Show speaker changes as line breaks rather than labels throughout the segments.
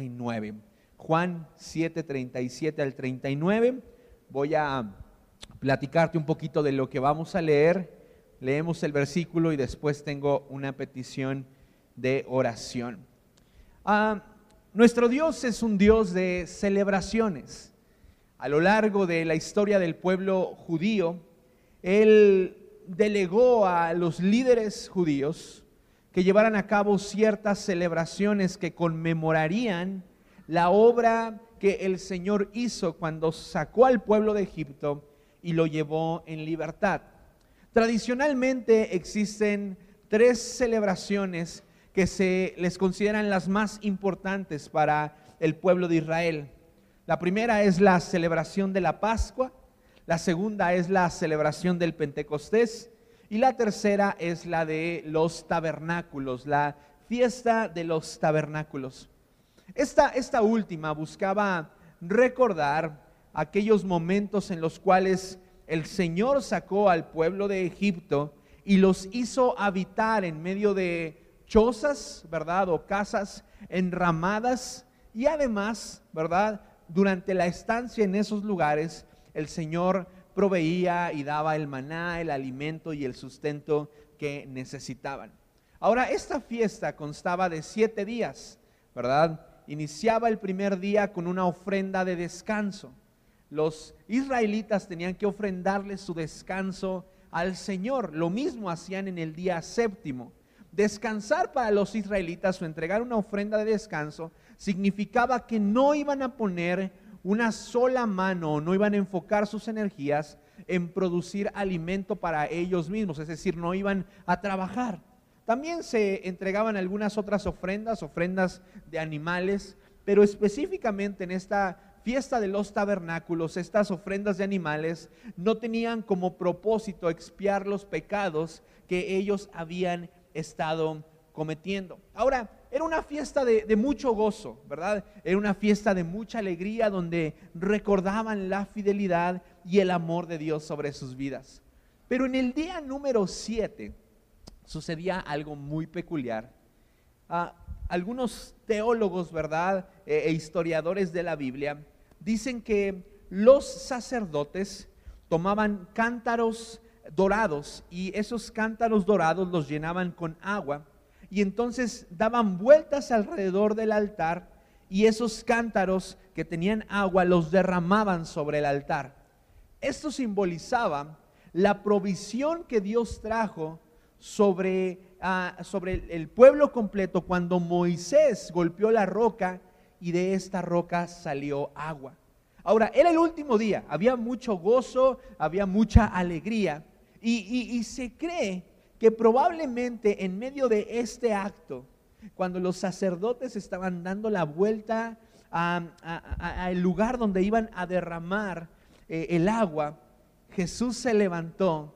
39. Juan 7, 37 al 39. Voy a platicarte un poquito de lo que vamos a leer. Leemos el versículo y después tengo una petición de oración. Ah, nuestro Dios es un Dios de celebraciones. A lo largo de la historia del pueblo judío, Él delegó a los líderes judíos que llevaran a cabo ciertas celebraciones que conmemorarían la obra que el Señor hizo cuando sacó al pueblo de Egipto y lo llevó en libertad. Tradicionalmente existen tres celebraciones que se les consideran las más importantes para el pueblo de Israel. La primera es la celebración de la Pascua, la segunda es la celebración del Pentecostés y la tercera es la de los tabernáculos, la fiesta de los tabernáculos. Esta, esta última buscaba recordar aquellos momentos en los cuales el Señor sacó al pueblo de Egipto y los hizo habitar en medio de chozas, ¿verdad? O casas enramadas y además, ¿verdad? Durante la estancia en esos lugares, el Señor proveía y daba el maná, el alimento y el sustento que necesitaban. Ahora, esta fiesta constaba de siete días, ¿verdad? Iniciaba el primer día con una ofrenda de descanso. Los israelitas tenían que ofrendarle su descanso al Señor. Lo mismo hacían en el día séptimo. Descansar para los israelitas o entregar una ofrenda de descanso significaba que no iban a poner una sola mano, no iban a enfocar sus energías en producir alimento para ellos mismos, es decir, no iban a trabajar. También se entregaban algunas otras ofrendas, ofrendas de animales, pero específicamente en esta fiesta de los tabernáculos, estas ofrendas de animales no tenían como propósito expiar los pecados que ellos habían estado cometiendo. Ahora, era una fiesta de, mucho gozo, ¿verdad? Era una fiesta de mucha alegría donde recordaban la fidelidad y el amor de Dios sobre sus vidas. Pero en el día número 7 sucedía algo muy peculiar. Ah, algunos teólogos, ¿verdad? E, e historiadores de la Biblia dicen que los sacerdotes tomaban cántaros dorados y esos cántaros dorados los llenaban con agua y entonces daban vueltas alrededor del altar y esos cántaros que tenían agua los derramaban sobre el altar. Esto simbolizaba la provisión que Dios trajo sobre, ah, sobre el pueblo completo cuando Moisés golpeó la roca y de esta roca salió agua. Ahora, era el último día, había mucho gozo, había mucha alegría y, y se cree que probablemente en medio de este acto, cuando los sacerdotes estaban dando la vuelta al lugar donde iban a derramar eh, el agua, Jesús se levantó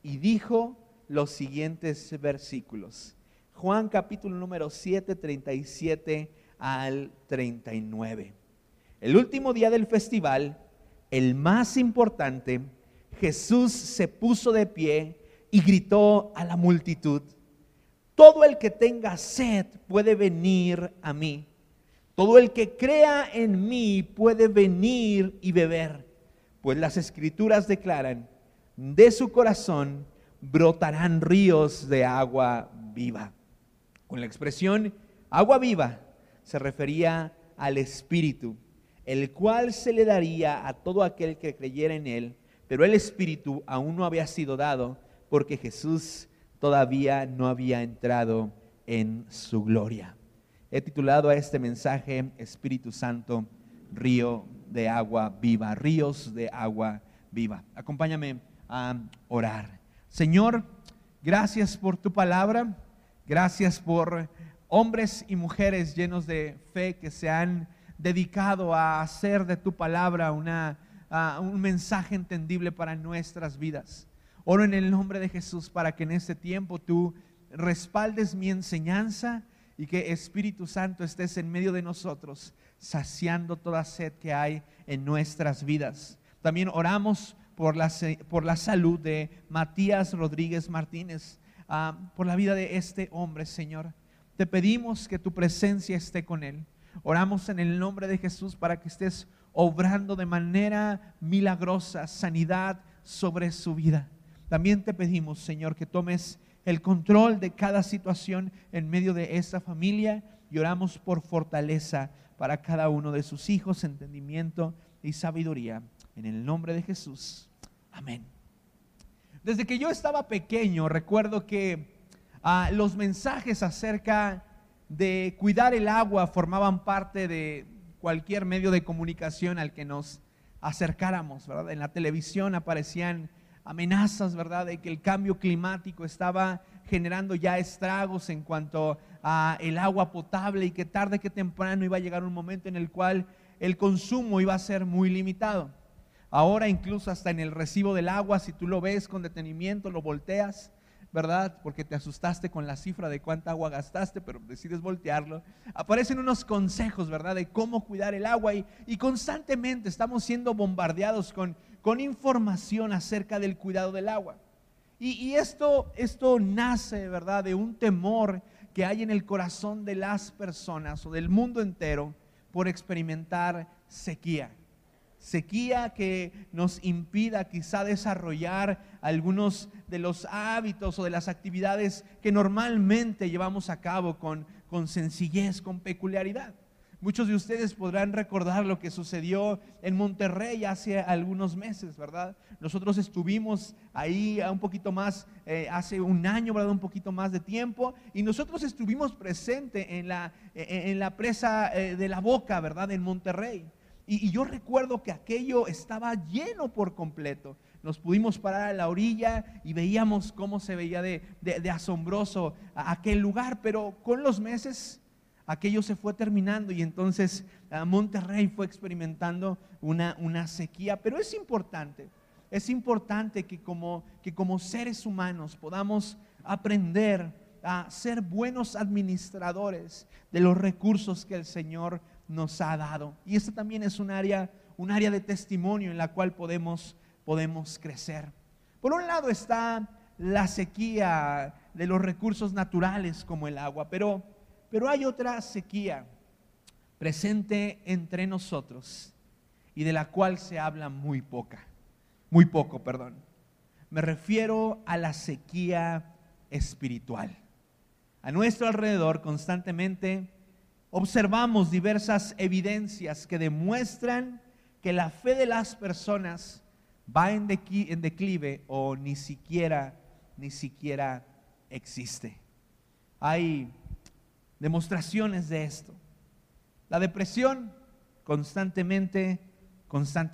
y dijo los siguientes versículos. Juan capítulo número 7, 37 al 39. El último día del festival, el más importante, Jesús se puso de pie y gritó a la multitud, todo el que tenga sed puede venir a mí. Todo el que crea en mí puede venir y beber, pues las escrituras declaran, de su corazón brotarán ríos de agua viva. Con la expresión agua viva se refería al Espíritu, el cual se le daría a todo aquel que creyera en él, pero el Espíritu aún no había sido dado porque Jesús todavía no había entrado en su gloria. He titulado a este mensaje Espíritu Santo, río de agua viva, ríos de agua viva. Acompáñame a orar. Señor, gracias por tu palabra, gracias por hombres y mujeres llenos de fe que se han dedicado a hacer de tu palabra una, un mensaje entendible para nuestras vidas. Oro en el nombre de Jesús para que en este tiempo tú respaldes mi enseñanza y que Espíritu Santo estés en medio de nosotros, saciando toda sed que hay en nuestras vidas. También oramos por la, por la salud de Matías Rodríguez Martínez, ah, por la vida de este hombre, Señor. Te pedimos que tu presencia esté con él. Oramos en el nombre de Jesús para que estés obrando de manera milagrosa sanidad sobre su vida. También te pedimos, Señor, que tomes el control de cada situación en medio de esta familia y oramos por fortaleza para cada uno de sus hijos, entendimiento y sabiduría. En el nombre de Jesús. Amén. Desde que yo estaba pequeño, recuerdo que ah, los mensajes acerca de cuidar el agua formaban parte de cualquier medio de comunicación al que nos acercáramos, ¿verdad? En la televisión aparecían amenazas, ¿verdad? De que el cambio climático estaba generando ya estragos en cuanto a el agua potable y que tarde que temprano iba a llegar un momento en el cual el consumo iba a ser muy limitado. Ahora incluso hasta en el recibo del agua, si tú lo ves con detenimiento, lo volteas, ¿verdad? Porque te asustaste con la cifra de cuánta agua gastaste, pero decides voltearlo. Aparecen unos consejos, ¿verdad? De cómo cuidar el agua y, y constantemente estamos siendo bombardeados con, con información acerca del cuidado del agua. Y, esto, esto nace, ¿verdad? De un temor que hay en el corazón de las personas o del mundo entero por experimentar sequía sequía que nos impida quizá desarrollar algunos de los hábitos o de las actividades que normalmente llevamos a cabo con, con sencillez, con peculiaridad. Muchos de ustedes podrán recordar lo que sucedió en Monterrey hace algunos meses, ¿verdad? Nosotros estuvimos ahí un poquito más, eh, hace un año, ¿verdad? Un poquito más de tiempo, y nosotros estuvimos presentes en la, en la presa eh, de la Boca, ¿verdad? En Monterrey. Y, yo recuerdo que aquello estaba lleno por completo. Nos pudimos parar a la orilla y veíamos cómo se veía de, asombroso aquel lugar, pero con los meses aquello se fue terminando y entonces ah, Monterrey fue experimentando una, una sequía. Pero es importante, es importante que como, que como seres humanos podamos aprender a ser buenos administradores de los recursos que el Señor nos ha dado. Y esta también es un área, un área de testimonio en la cual podemos, podemos crecer. Por un lado está la sequía de los recursos naturales como el agua, pero, pero hay otra sequía presente entre nosotros y de la cual se habla muy poca, muy poco, perdón. Me refiero a la sequía espiritual. A nuestro alrededor constantemente observamos diversas evidencias que demuestran que la fe de las personas va en, declive o ni siquiera, ni siquiera existe. Hay demostraciones de esto. La depresión constantemente,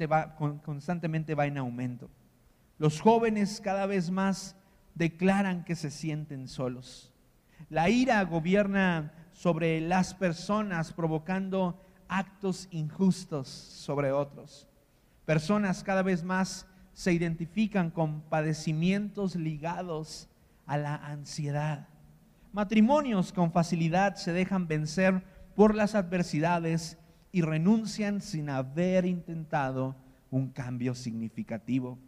va, constantemente va en aumento. Los jóvenes cada vez más declaran que se sienten solos. La ira gobierna sobre las personas, provocando actos injustos sobre otros. Personas cada vez más se identifican con padecimientos ligados a la ansiedad. Matrimonios con facilidad se dejan vencer por las adversidades y renuncian sin haber intentado un cambio significativo.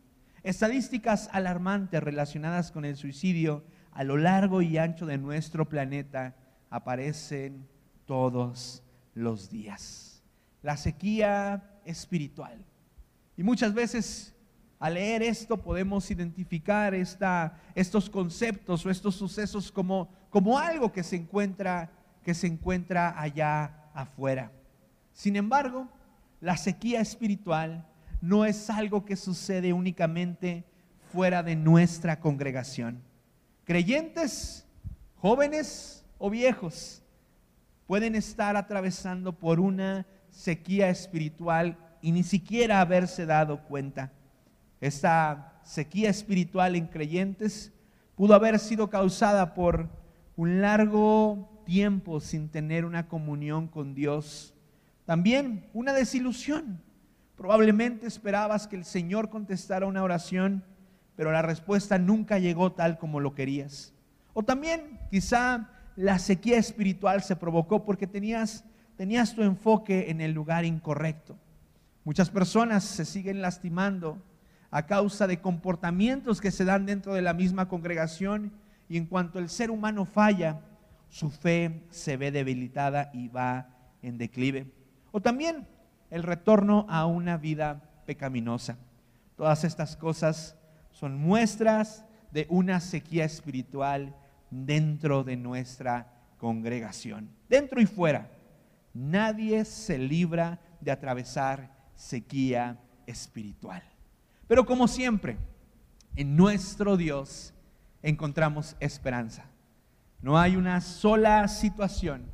Estadísticas alarmantes relacionadas con el suicidio a lo largo y ancho de nuestro planeta aparecen todos los días. La sequía espiritual. Y muchas veces al leer esto podemos identificar esta, estos conceptos o estos sucesos como, como algo que se, encuentra, que se encuentra allá afuera. Sin embargo, la sequía espiritual no es algo que sucede únicamente fuera de nuestra congregación. Creyentes, jóvenes, o viejos pueden estar atravesando por una sequía espiritual y ni siquiera haberse dado cuenta. Esta sequía espiritual en creyentes pudo haber sido causada por un largo tiempo sin tener una comunión con Dios. También una desilusión. Probablemente esperabas que el Señor contestara una oración, pero la respuesta nunca llegó tal como lo querías. O también quizá la sequía espiritual se provocó porque tenías, tenías tu enfoque en el lugar incorrecto. Muchas personas se siguen lastimando a causa de comportamientos que se dan dentro de la misma congregación y en cuanto el ser humano falla, su fe se ve debilitada y va en declive. O también el retorno a una vida pecaminosa. Todas estas cosas son muestras de una sequía espiritual dentro de nuestra congregación, dentro y fuera. Nadie se libra de atravesar sequía espiritual. Pero como siempre, en nuestro Dios encontramos esperanza. No hay una sola situación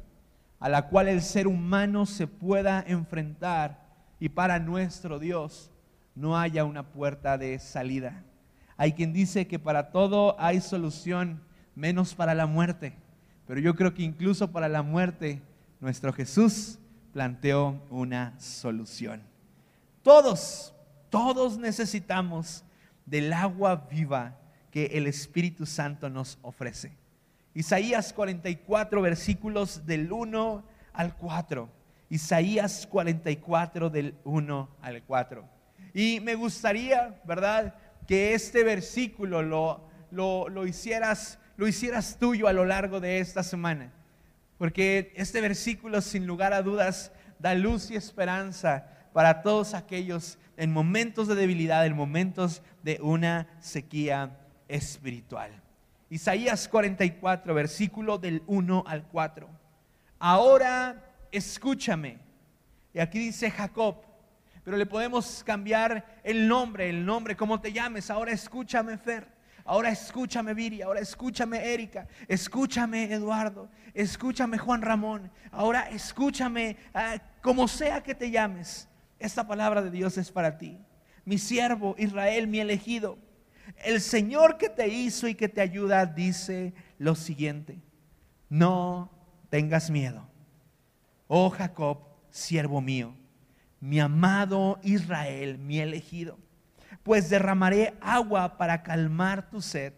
a la cual el ser humano se pueda enfrentar y para nuestro Dios no haya una puerta de salida. Hay quien dice que para todo hay solución, menos para la muerte. Pero yo creo que incluso para la muerte, nuestro Jesús planteó una solución. Todos, todos necesitamos del agua viva que el Espíritu Santo nos ofrece. Isaías 44, versículos del 1 al 4. Isaías 44 del 1 al 4. Y me gustaría, ¿verdad?, que este versículo lo, lo, hicieras, lo hicieras tuyo a lo largo de esta semana. Porque este versículo, sin lugar a dudas, da luz y esperanza para todos aquellos en momentos de debilidad, en momentos de una sequía espiritual. Isaías 44, versículo del 1 al 4. Ahora escúchame. Y aquí dice Jacob, pero le podemos cambiar el nombre, el nombre, como te llames. Ahora escúchame, Fer. Ahora escúchame, Viri. Ahora escúchame, Erika. Escúchame, Eduardo. Escúchame, Juan Ramón. Ahora escúchame, ah, como sea que te llames. Esta palabra de Dios es para ti. Mi siervo, Israel, mi elegido. El Señor que te hizo y que te ayuda dice lo siguiente. No tengas miedo. Oh Jacob, siervo mío, mi amado Israel, mi elegido, pues derramaré agua para calmar tu sed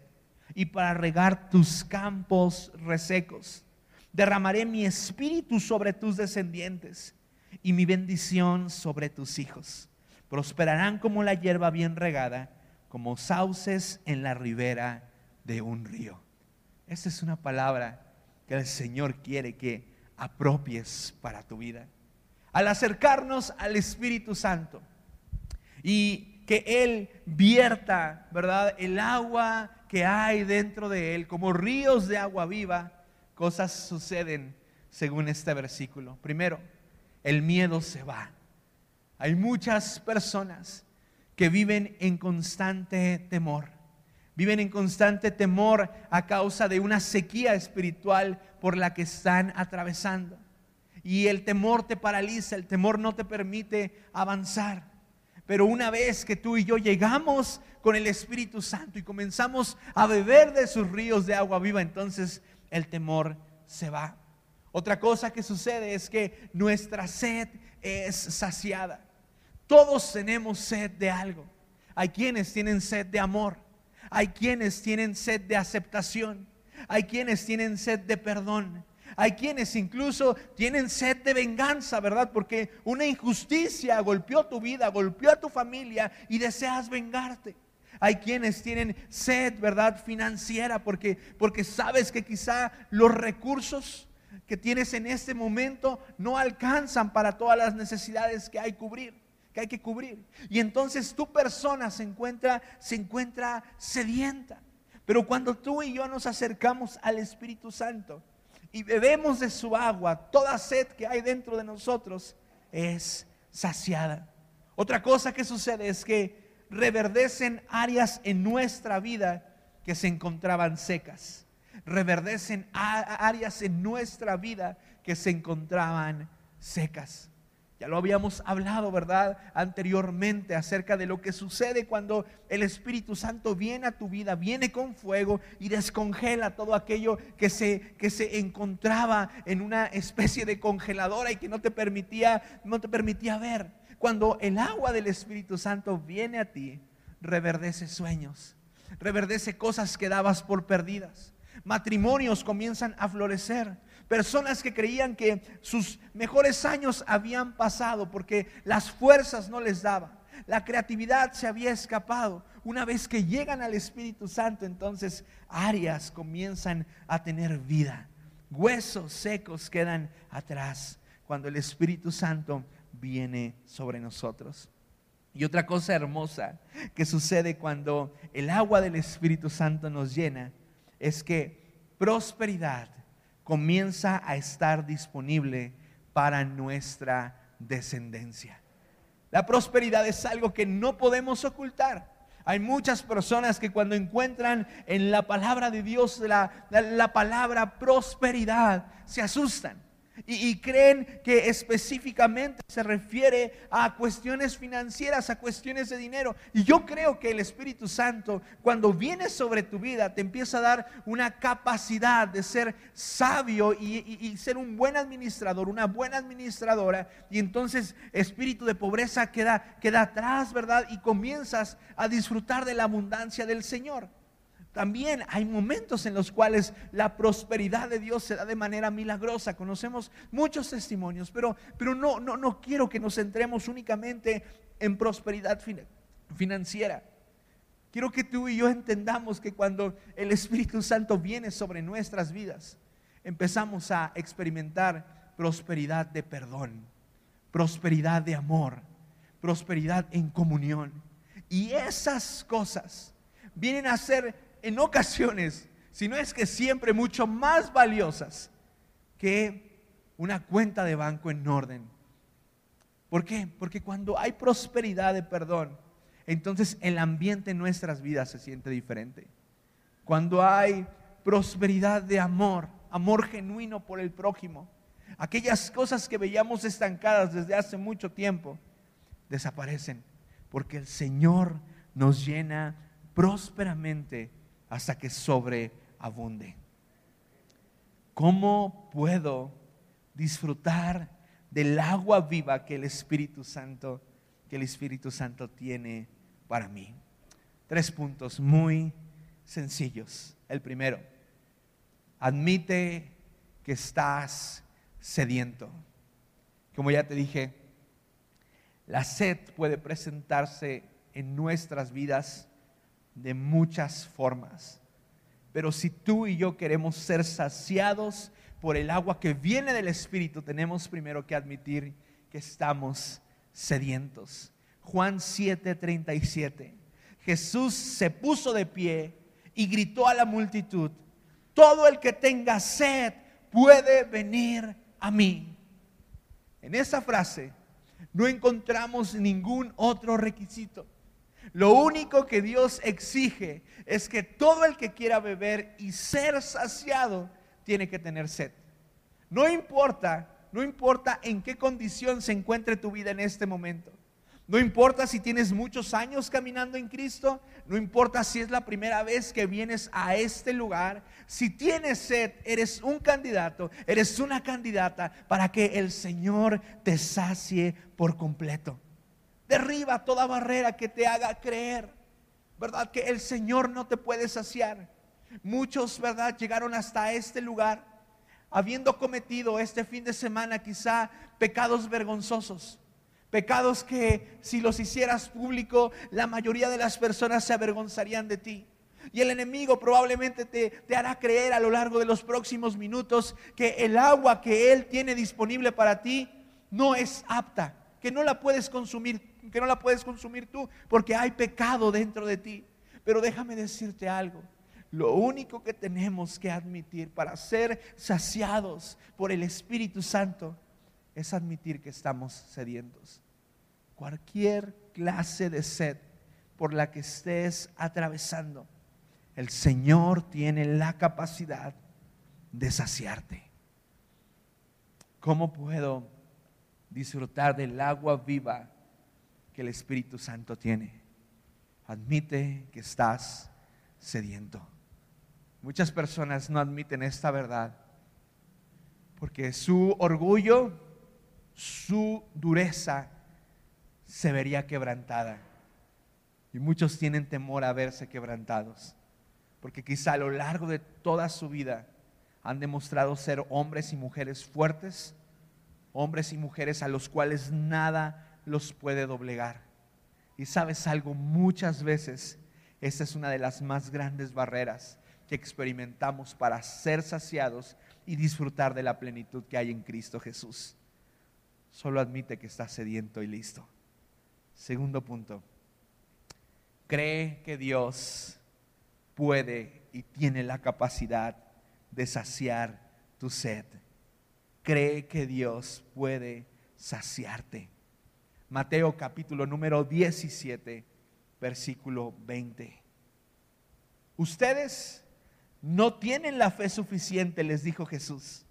y para regar tus campos resecos. Derramaré mi espíritu sobre tus descendientes y mi bendición sobre tus hijos. Prosperarán como la hierba bien regada como sauces en la ribera de un río. Esta es una palabra que el Señor quiere que apropies para tu vida. Al acercarnos al Espíritu Santo y que Él vierta, ¿verdad? El agua que hay dentro de Él, como ríos de agua viva, cosas suceden según este versículo. Primero, el miedo se va. Hay muchas personas que viven en constante temor. Viven en constante temor a causa de una sequía espiritual por la que están atravesando. Y el temor te paraliza, el temor no te permite avanzar. Pero una vez que tú y yo llegamos con el Espíritu Santo y comenzamos a beber de sus ríos de agua viva, entonces el temor se va. Otra cosa que sucede es que nuestra sed es saciada. Todos tenemos sed de algo. Hay quienes tienen sed de amor. Hay quienes tienen sed de aceptación. Hay quienes tienen sed de perdón. Hay quienes incluso tienen sed de venganza, ¿verdad? Porque una injusticia golpeó tu vida, golpeó a tu familia y deseas vengarte. Hay quienes tienen sed, ¿verdad? Financiera, porque, porque sabes que quizá los recursos que tienes en este momento no alcanzan para todas las necesidades que hay cubrir que hay que cubrir. Y entonces tu persona se encuentra, se encuentra sedienta. Pero cuando tú y yo nos acercamos al Espíritu Santo y bebemos de su agua, toda sed que hay dentro de nosotros es saciada. Otra cosa que sucede es que reverdecen áreas en nuestra vida que se encontraban secas. Reverdecen áreas en nuestra vida que se encontraban secas. Ya lo habíamos hablado, ¿verdad? Anteriormente acerca de lo que sucede cuando el Espíritu Santo viene a tu vida, viene con fuego y descongela todo aquello que se, que se encontraba en una especie de congeladora y que no te permitía, no te permitía ver. Cuando el agua del Espíritu Santo viene a ti, reverdece sueños, reverdece cosas que dabas por perdidas. Matrimonios comienzan a florecer Personas que creían que sus mejores años habían pasado porque las fuerzas no les daban. La creatividad se había escapado. Una vez que llegan al Espíritu Santo, entonces áreas comienzan a tener vida. Huesos secos quedan atrás cuando el Espíritu Santo viene sobre nosotros. Y otra cosa hermosa que sucede cuando el agua del Espíritu Santo nos llena es que prosperidad comienza a estar disponible para nuestra descendencia. La prosperidad es algo que no podemos ocultar. Hay muchas personas que cuando encuentran en la palabra de Dios la, la palabra prosperidad se asustan y, creen que específicamente se refiere a cuestiones financieras, a cuestiones de dinero. Y yo creo que el Espíritu Santo, cuando viene sobre tu vida, te empieza a dar una capacidad de ser sabio y, y ser un buen administrador, una buena administradora. Y entonces espíritu de pobreza queda, queda atrás, ¿verdad? Y comienzas a disfrutar de la abundancia del Señor. También hay momentos en los cuales la prosperidad de Dios se da de manera milagrosa. Conocemos muchos testimonios, pero, pero no, no, no quiero que nos centremos únicamente en prosperidad financiera. Quiero que tú y yo entendamos que cuando el Espíritu Santo viene sobre nuestras vidas, empezamos a experimentar prosperidad de perdón, prosperidad de amor, prosperidad en comunión. Y esas cosas vienen a ser en ocasiones, si no es que siempre mucho más valiosas que una cuenta de banco en orden. ¿Por qué? Porque cuando hay prosperidad de perdón, entonces el ambiente en nuestras vidas se siente diferente. Cuando hay prosperidad de amor, amor genuino por el prójimo, aquellas cosas que veíamos estancadas desde hace mucho tiempo, desaparecen, porque el Señor nos llena prósperamente hasta que sobreabunde. ¿Cómo puedo disfrutar del agua viva que el Espíritu Santo que el Espíritu Santo tiene para mí? Tres puntos muy sencillos. El primero, admite que estás sediento. Como ya te dije, la sed puede presentarse en nuestras vidas de muchas formas. Pero si tú y yo queremos ser saciados por el agua que viene del Espíritu, tenemos primero que admitir que estamos sedientos. Juan 7:37. Jesús se puso de pie y gritó a la multitud, todo el que tenga sed puede venir a mí. En esa frase no encontramos ningún otro requisito. Lo único que Dios exige es que todo el que quiera beber y ser saciado tiene que tener sed. No importa, no importa en qué condición se encuentre tu vida en este momento. No importa si tienes muchos años caminando en Cristo, no importa si es la primera vez que vienes a este lugar, si tienes sed, eres un candidato, eres una candidata para que el Señor te sacie por completo. Derriba toda barrera que te haga creer, ¿verdad? Que el Señor no te puede saciar. Muchos, ¿verdad? Llegaron hasta este lugar habiendo cometido este fin de semana quizá pecados vergonzosos. Pecados que si los hicieras público, la mayoría de las personas se avergonzarían de ti. Y el enemigo probablemente te, te, hará creer a lo largo de los próximos minutos que el agua que él tiene disponible para ti no es apta, que no la puedes consumir que no la puedes consumir tú porque hay pecado dentro de ti. Pero déjame decirte algo. Lo único que tenemos que admitir para ser saciados por el Espíritu Santo es admitir que estamos sedientos. Cualquier clase de sed por la que estés atravesando, el Señor tiene la capacidad de saciarte. ¿Cómo puedo disfrutar del agua viva que el Espíritu Santo tiene. Admite que estás sediento. Muchas personas no admiten esta verdad porque su orgullo, su dureza se vería quebrantada. Y muchos tienen temor a verse quebrantados, porque quizá a lo largo de toda su vida han demostrado ser hombres y mujeres fuertes, hombres y mujeres a los cuales nada los puede doblegar. Y sabes algo, muchas veces esa es una de las más grandes barreras que experimentamos para ser saciados y disfrutar de la plenitud que hay en Cristo Jesús. Solo admite que estás sediento y listo. Segundo punto, cree que Dios puede y tiene la capacidad de saciar tu sed. Cree que Dios puede saciarte. Mateo capítulo número 17, versículo 20. Ustedes no tienen la fe suficiente, les dijo Jesús.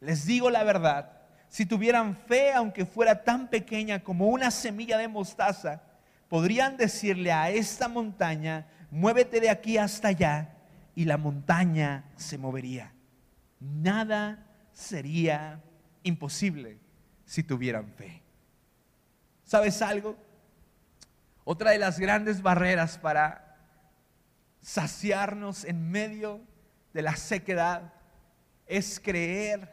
Les digo la verdad, si tuvieran fe, aunque fuera tan pequeña como una semilla de mostaza, podrían decirle a esta montaña, muévete de aquí hasta allá, y la montaña se movería. Nada sería imposible si tuvieran fe. ¿Sabes algo? Otra de las grandes barreras para saciarnos en medio de la sequedad es creer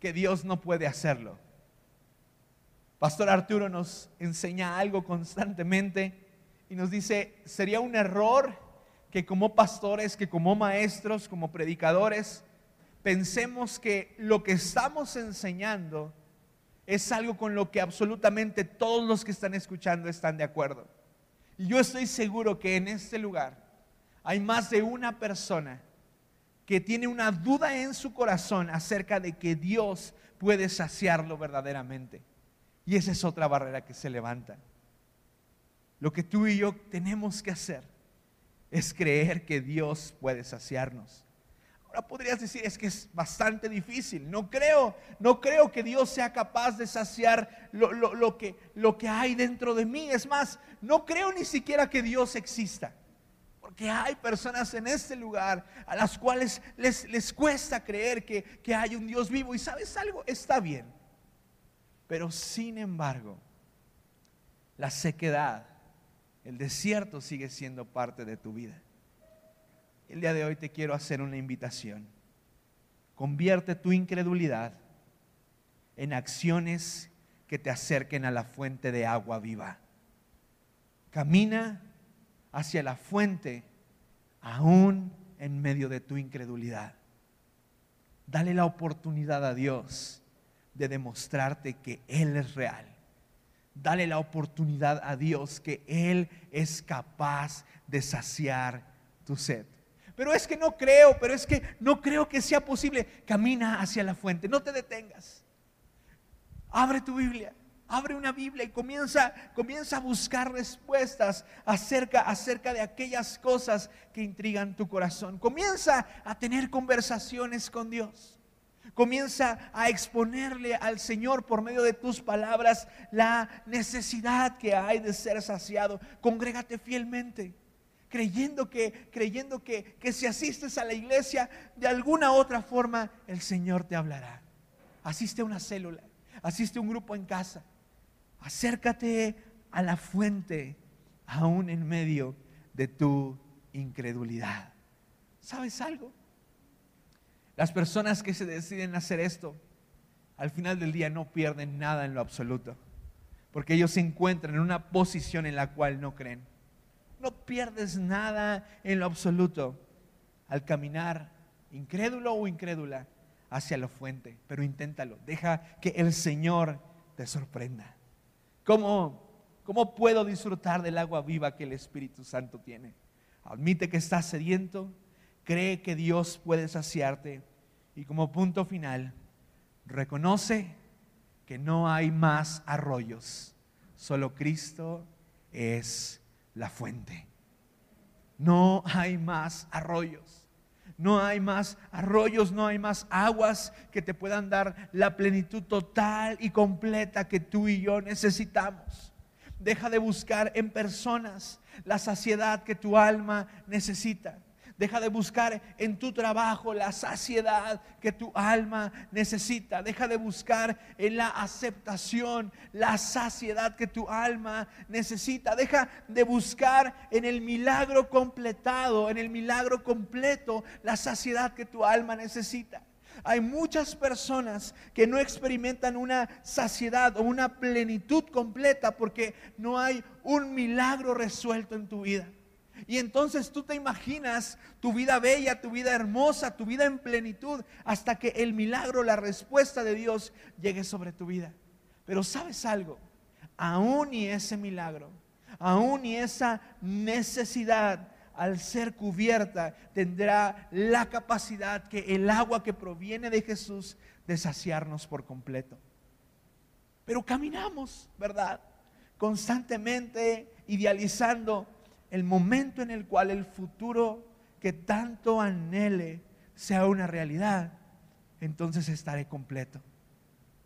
que Dios no puede hacerlo. Pastor Arturo nos enseña algo constantemente y nos dice, sería un error que como pastores, que como maestros, como predicadores, pensemos que lo que estamos enseñando es algo con lo que absolutamente todos los que están escuchando están de acuerdo. Y yo estoy seguro que en este lugar hay más de una persona que tiene una duda en su corazón acerca de que Dios puede saciarlo verdaderamente. Y esa es otra barrera que se levanta. Lo que tú y yo tenemos que hacer es creer que Dios puede saciarnos. Ahora podrías decir, es que es bastante difícil. No creo, no creo que Dios sea capaz de saciar lo, que, lo que hay dentro de mí. Es más, no creo ni siquiera que Dios exista. Porque hay personas en este lugar a las cuales les, les cuesta creer que, que hay un Dios vivo. Y sabes algo, está bien. Pero sin embargo, la sequedad, el desierto sigue siendo parte de tu vida. El día de hoy te quiero hacer una invitación. Convierte tu incredulidad en acciones que te acerquen a la fuente de agua viva. Camina hacia la fuente aún en medio de tu incredulidad. Dale la oportunidad a Dios de demostrarte que Él es real. Dale la oportunidad a Dios que Él es capaz de saciar tu sed. Pero es que no creo, pero es que no creo que sea posible. Camina hacia la fuente, no te detengas. Abre tu Biblia abre una Biblia y comienza, comienza a buscar respuestas acerca, acerca de aquellas cosas que intrigan tu corazón. Comienza a tener conversaciones con Dios. Comienza a exponerle al Señor por medio de tus palabras la necesidad que hay de ser saciado. Congrégate fielmente creyendo que, creyendo que, que, si asistes a la iglesia, de alguna otra forma el Señor te hablará. Asiste a una célula, asiste a un grupo en casa, Acércate a la fuente aún en medio de tu incredulidad. ¿Sabes algo? Las personas que se deciden hacer esto, al final del día no pierden nada en lo absoluto, porque ellos se encuentran en una posición en la cual no creen. No pierdes nada en lo absoluto al caminar incrédulo o incrédula hacia la fuente, pero inténtalo. Deja que el Señor te sorprenda. ¿Cómo, ¿Cómo puedo disfrutar del agua viva que el Espíritu Santo tiene? Admite que estás sediento, cree que Dios puede saciarte y como punto final, reconoce que no hay más arroyos, solo Cristo es la fuente. No hay más arroyos. No hay más arroyos, no hay más aguas que te puedan dar la plenitud total y completa que tú y yo necesitamos. Deja de buscar en personas la saciedad que tu alma necesita. Deja de buscar en tu trabajo la saciedad que tu alma necesita. Deja de buscar en la aceptación la saciedad que tu alma necesita. Deja de buscar en el milagro completado, en el milagro completo, la saciedad que tu alma necesita. Hay muchas personas que no experimentan una saciedad o una plenitud completa porque no hay un milagro resuelto en tu vida. Y entonces tú te imaginas tu vida bella, tu vida hermosa, tu vida en plenitud, hasta que el milagro, la respuesta de Dios llegue sobre tu vida. Pero sabes algo, aún y ese milagro, aún y esa necesidad al ser cubierta tendrá la capacidad que el agua que proviene de Jesús de saciarnos por completo. Pero caminamos, ¿verdad? Constantemente idealizando el momento en el cual el futuro que tanto anhele sea una realidad, entonces estaré completo.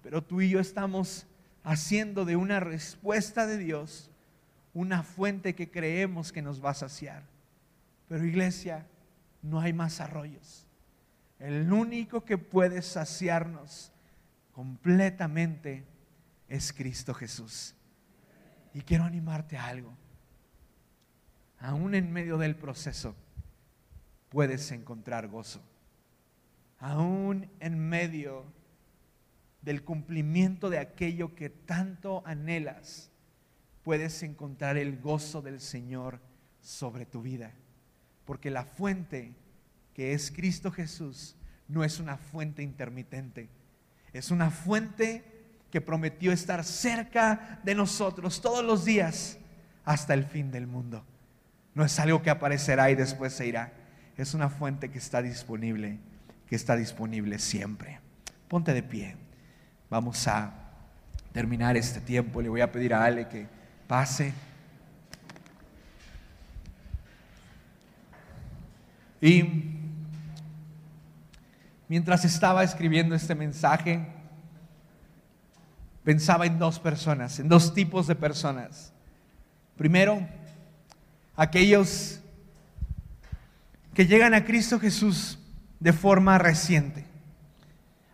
Pero tú y yo estamos haciendo de una respuesta de Dios una fuente que creemos que nos va a saciar. Pero iglesia, no hay más arroyos. El único que puede saciarnos completamente es Cristo Jesús. Y quiero animarte a algo. Aún en medio del proceso puedes encontrar gozo. Aún en medio del cumplimiento de aquello que tanto anhelas, puedes encontrar el gozo del Señor sobre tu vida. Porque la fuente que es Cristo Jesús no es una fuente intermitente, es una fuente que prometió estar cerca de nosotros todos los días hasta el fin del mundo. No es algo que aparecerá y después se irá. Es una fuente que está disponible, que está disponible siempre. Ponte de pie. Vamos a terminar este tiempo. Le voy a pedir a Ale que pase. Y mientras estaba escribiendo este mensaje, pensaba en dos personas, en dos tipos de personas. Primero, aquellos que llegan a Cristo Jesús de forma reciente,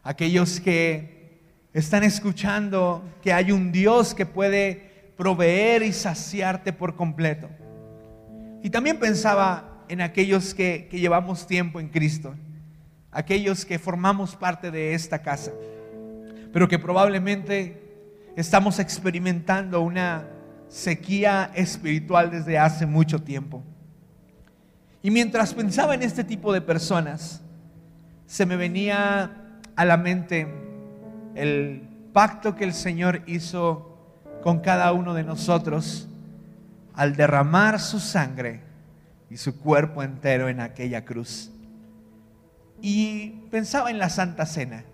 aquellos que están escuchando que hay un Dios que puede proveer y saciarte por completo. Y también pensaba en aquellos que, que llevamos tiempo en Cristo, aquellos que formamos parte de esta casa pero que probablemente estamos experimentando una sequía espiritual desde hace mucho tiempo. Y mientras pensaba en este tipo de personas, se me venía a la mente el pacto que el Señor hizo con cada uno de nosotros al derramar su sangre y su cuerpo entero en aquella cruz. Y pensaba en la Santa Cena.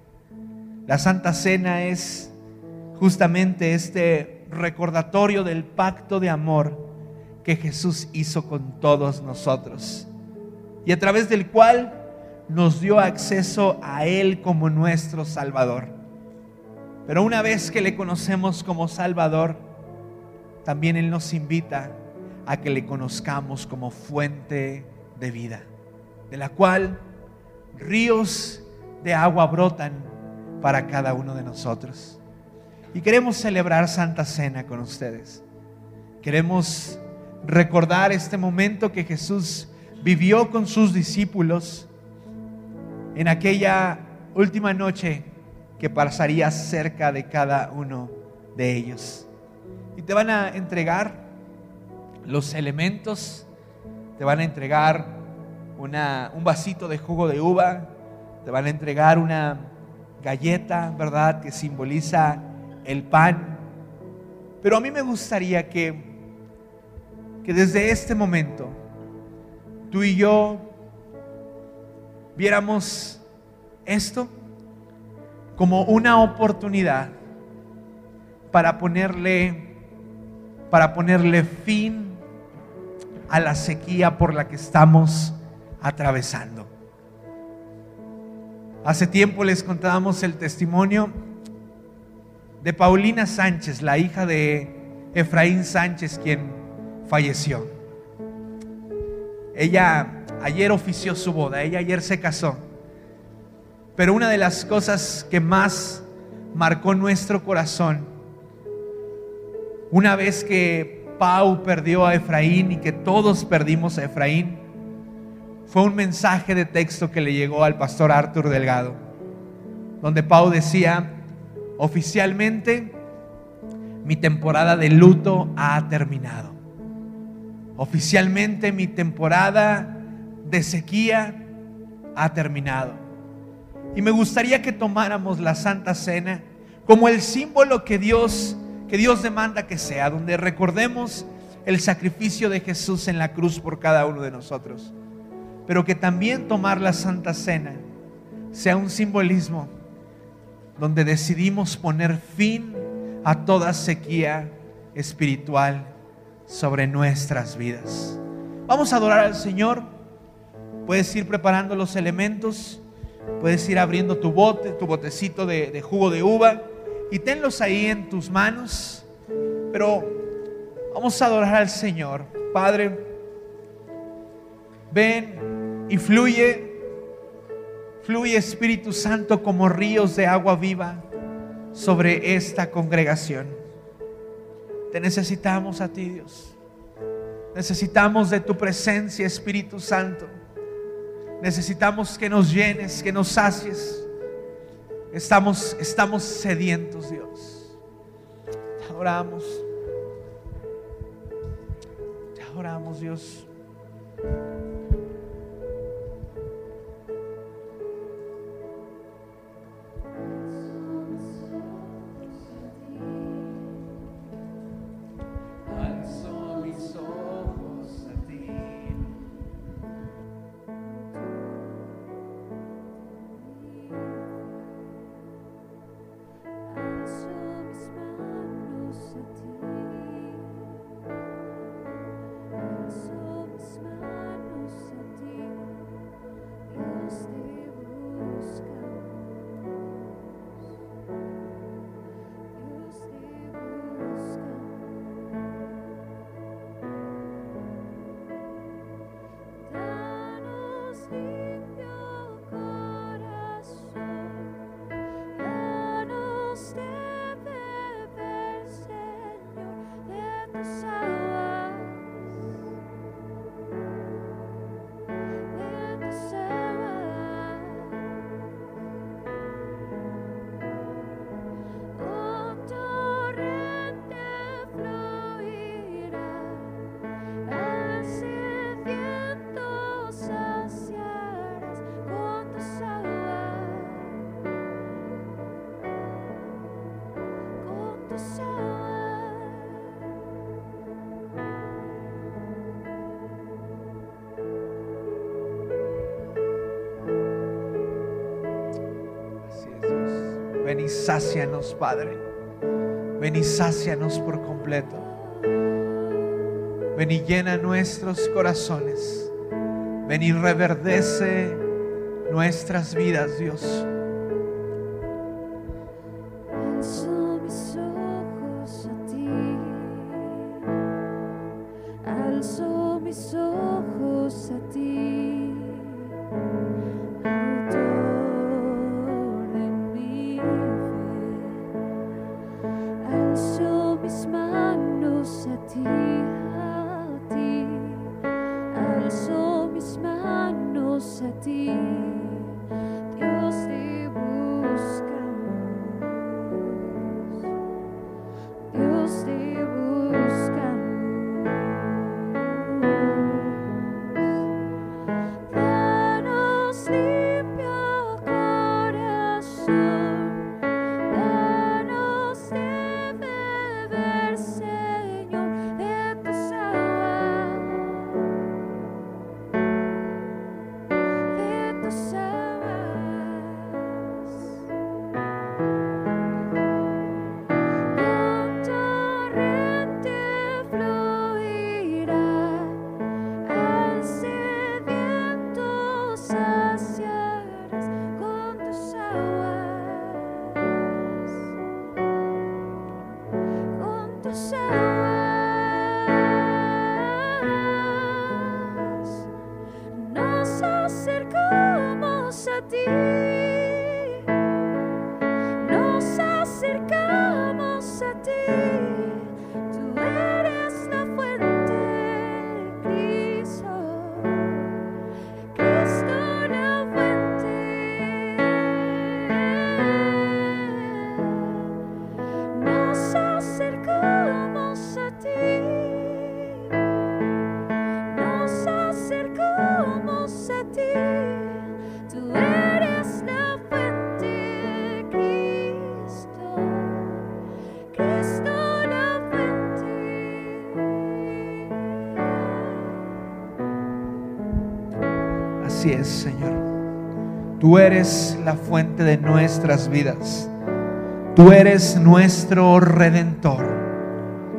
La Santa Cena es justamente este recordatorio del pacto de amor que Jesús hizo con todos nosotros y a través del cual nos dio acceso a Él como nuestro Salvador. Pero una vez que le conocemos como Salvador, también Él nos invita a que le conozcamos como fuente de vida, de la cual ríos de agua brotan para cada uno de nosotros. Y queremos celebrar Santa Cena con ustedes. Queremos recordar este momento que Jesús vivió con sus discípulos en aquella última noche que pasaría cerca de cada uno de ellos. Y te van a entregar los elementos, te van a entregar una, un vasito de jugo de uva, te van a entregar una galleta, ¿verdad? Que simboliza el pan. Pero a mí me gustaría que, que desde este momento tú y yo viéramos esto como una oportunidad para ponerle para ponerle fin a la sequía por la que estamos atravesando. Hace tiempo les contábamos el testimonio de Paulina Sánchez, la hija de Efraín Sánchez, quien falleció. Ella ayer ofició su boda, ella ayer se casó. Pero una de las cosas que más marcó nuestro corazón, una vez que Pau perdió a Efraín y que todos perdimos a Efraín, fue un mensaje de texto que le llegó al pastor Arthur Delgado, donde Pau decía, oficialmente mi temporada de luto ha terminado. Oficialmente mi temporada de sequía ha terminado. Y me gustaría que tomáramos la Santa Cena
como el símbolo que Dios, que Dios demanda que sea, donde recordemos el sacrificio de Jesús en la cruz por cada uno de nosotros. Pero que también tomar la Santa Cena sea un simbolismo donde decidimos poner fin a toda sequía espiritual sobre nuestras vidas. Vamos a adorar al Señor. Puedes ir preparando los elementos. Puedes ir abriendo tu bote, tu botecito de, de jugo de uva y tenlos ahí en tus manos. Pero vamos a adorar al Señor. Padre, ven y fluye, fluye Espíritu Santo como ríos de agua viva sobre esta congregación. Te necesitamos a ti, Dios. Necesitamos de tu presencia, Espíritu Santo. Necesitamos que nos llenes, que nos sacies. Estamos, estamos sedientos, Dios. Te adoramos. Te adoramos, Dios. Y sácianos, Padre. Ven y sácianos por completo. Ven y llena nuestros corazones. Ven y reverdece nuestras vidas, Dios.
Señor. Tú eres la fuente
de nuestras vidas. Tú eres nuestro redentor.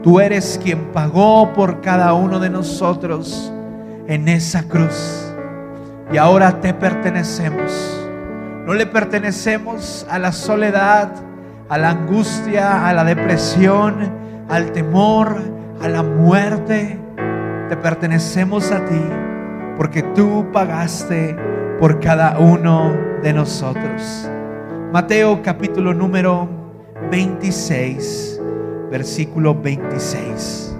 Tú eres quien pagó por cada uno de nosotros en esa cruz. Y ahora te pertenecemos. No le pertenecemos a la soledad, a la angustia, a la depresión, al temor, a la muerte. Te pertenecemos a ti porque tú pagaste por cada uno de nosotros. Mateo capítulo número 26, versículo 26.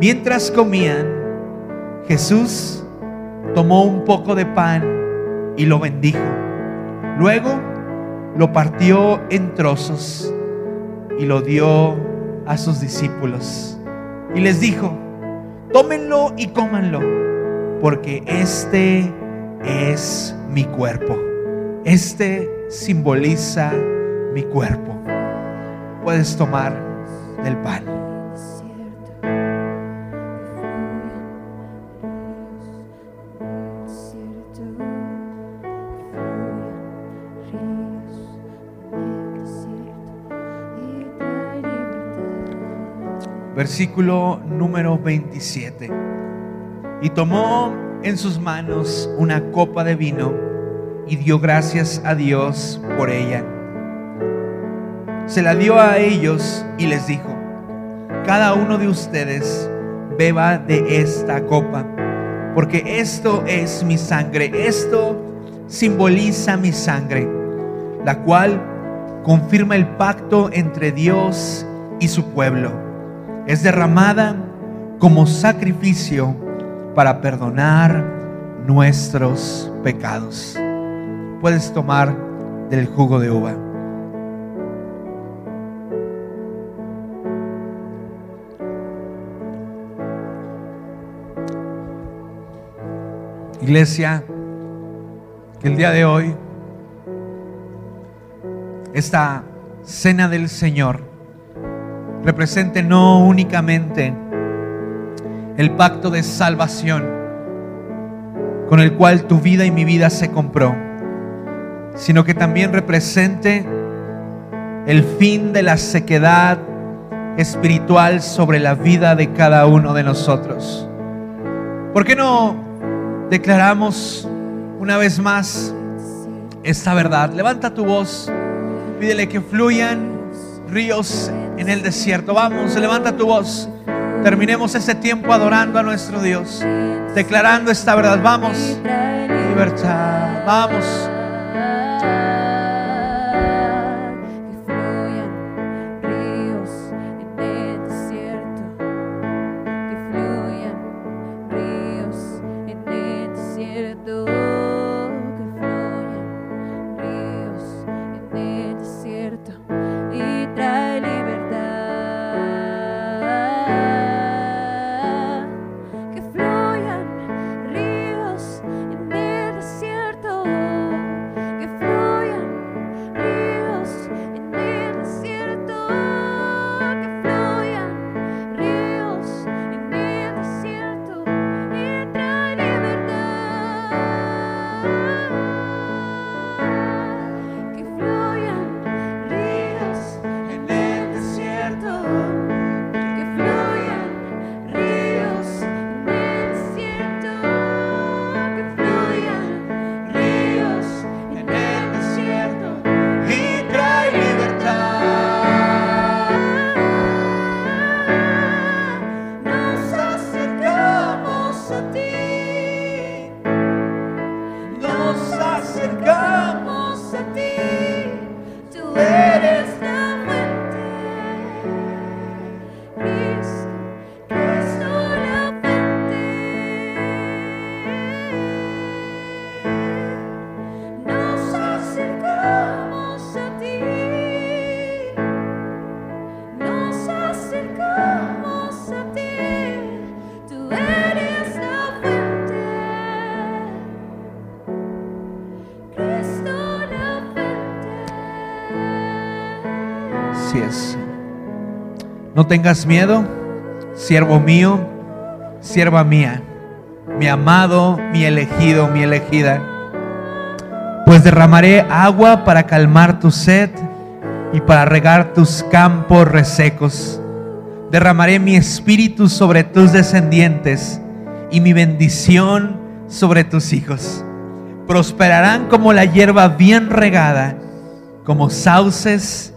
Mientras comían, Jesús tomó un poco de pan y lo bendijo. Luego lo partió en trozos y lo dio a sus discípulos. Y les dijo, tómenlo y cómanlo, porque este es mi cuerpo. Este simboliza mi cuerpo. Puedes tomar del pan. Versículo número 27. Y tomó en sus manos una copa de vino y dio gracias a Dios por ella. Se la dio a ellos y les dijo, cada uno de ustedes beba de esta copa, porque esto es mi sangre, esto simboliza mi sangre, la cual confirma el pacto entre Dios y su pueblo. Es derramada como sacrificio para perdonar nuestros pecados. Puedes tomar del jugo de uva. Iglesia, que el día de hoy, esta cena del Señor represente no únicamente el pacto de salvación con el cual tu vida y mi vida se compró, sino que también represente el fin de la sequedad espiritual sobre la vida de cada uno de nosotros. ¿Por qué no declaramos una vez más esta verdad? Levanta tu voz, pídele que fluyan ríos en el desierto. Vamos, levanta tu voz. Terminemos este tiempo adorando a nuestro Dios, declarando esta verdad. Vamos, libertad. Vamos. No tengas miedo, siervo mío, sierva mía.
mi amado, mi elegido, mi elegida. Pues derramaré agua para calmar tu sed y para regar tus campos resecos. Derramaré mi espíritu sobre tus descendientes y mi bendición sobre tus hijos. Prosperarán como la hierba bien regada, como sauces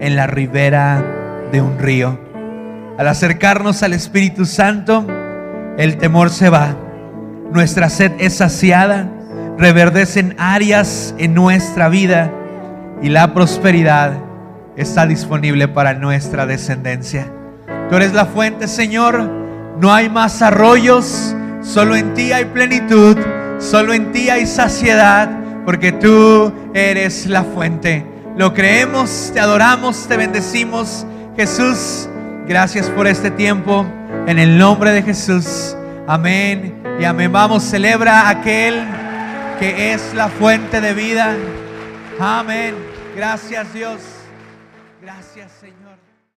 en la ribera de un río. Al acercarnos al Espíritu Santo, el temor se va. Nuestra sed es saciada, reverdecen áreas en nuestra vida y la prosperidad está disponible para nuestra descendencia. Tú eres la fuente, Señor. No hay más arroyos, solo en ti hay plenitud, solo en ti hay saciedad, porque tú eres la fuente. Lo creemos, te adoramos, te bendecimos. Jesús, gracias por este tiempo. En el nombre de Jesús. Amén y amén. Vamos, celebra aquel que es la fuente de vida. Amén. Gracias Dios. Gracias Señor.